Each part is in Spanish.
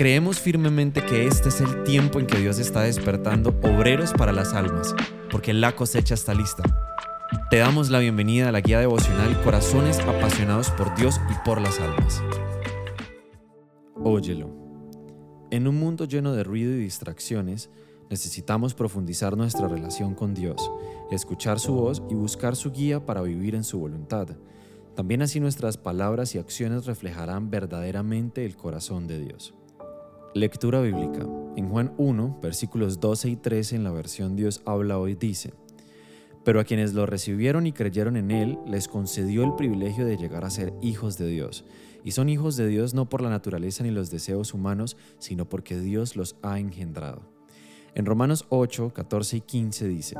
Creemos firmemente que este es el tiempo en que Dios está despertando obreros para las almas, porque la cosecha está lista. Te damos la bienvenida a la guía devocional Corazones apasionados por Dios y por las almas. Óyelo. En un mundo lleno de ruido y distracciones, necesitamos profundizar nuestra relación con Dios, escuchar su voz y buscar su guía para vivir en su voluntad. También así nuestras palabras y acciones reflejarán verdaderamente el corazón de Dios. Lectura bíblica. En Juan 1, versículos 12 y 13 en la versión Dios habla hoy dice, Pero a quienes lo recibieron y creyeron en Él, les concedió el privilegio de llegar a ser hijos de Dios. Y son hijos de Dios no por la naturaleza ni los deseos humanos, sino porque Dios los ha engendrado. En Romanos 8, 14 y 15 dice,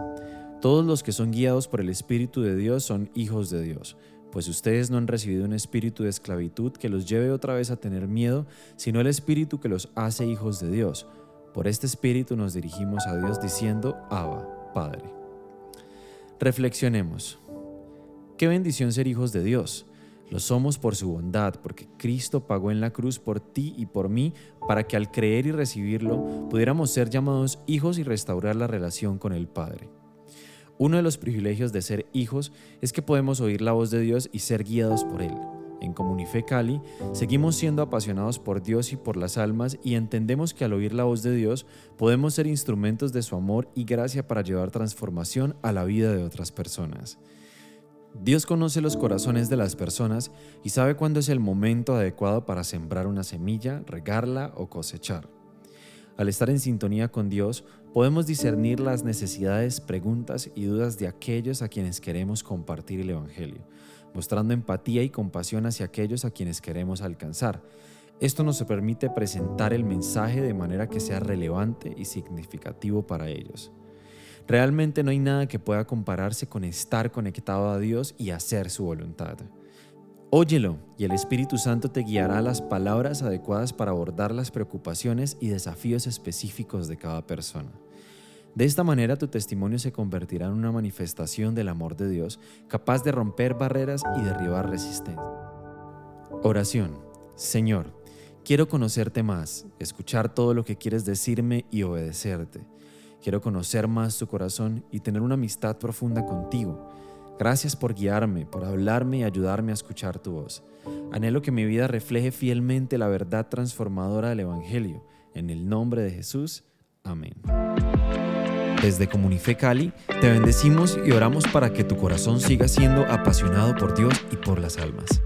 Todos los que son guiados por el Espíritu de Dios son hijos de Dios pues ustedes no han recibido un espíritu de esclavitud que los lleve otra vez a tener miedo, sino el espíritu que los hace hijos de Dios. Por este espíritu nos dirigimos a Dios diciendo, Abba, Padre. Reflexionemos. Qué bendición ser hijos de Dios. Lo somos por su bondad, porque Cristo pagó en la cruz por ti y por mí, para que al creer y recibirlo pudiéramos ser llamados hijos y restaurar la relación con el Padre. Uno de los privilegios de ser hijos es que podemos oír la voz de Dios y ser guiados por Él. En Comunife Cali seguimos siendo apasionados por Dios y por las almas y entendemos que al oír la voz de Dios podemos ser instrumentos de su amor y gracia para llevar transformación a la vida de otras personas. Dios conoce los corazones de las personas y sabe cuándo es el momento adecuado para sembrar una semilla, regarla o cosechar. Al estar en sintonía con Dios, podemos discernir las necesidades, preguntas y dudas de aquellos a quienes queremos compartir el Evangelio, mostrando empatía y compasión hacia aquellos a quienes queremos alcanzar. Esto nos permite presentar el mensaje de manera que sea relevante y significativo para ellos. Realmente no hay nada que pueda compararse con estar conectado a Dios y hacer su voluntad. Óyelo y el Espíritu Santo te guiará las palabras adecuadas para abordar las preocupaciones y desafíos específicos de cada persona. De esta manera tu testimonio se convertirá en una manifestación del amor de Dios capaz de romper barreras y derribar resistencia. Oración. Señor, quiero conocerte más, escuchar todo lo que quieres decirme y obedecerte. Quiero conocer más tu corazón y tener una amistad profunda contigo Gracias por guiarme, por hablarme y ayudarme a escuchar tu voz. Anhelo que mi vida refleje fielmente la verdad transformadora del Evangelio. En el nombre de Jesús. Amén. Desde Comunife Cali, te bendecimos y oramos para que tu corazón siga siendo apasionado por Dios y por las almas.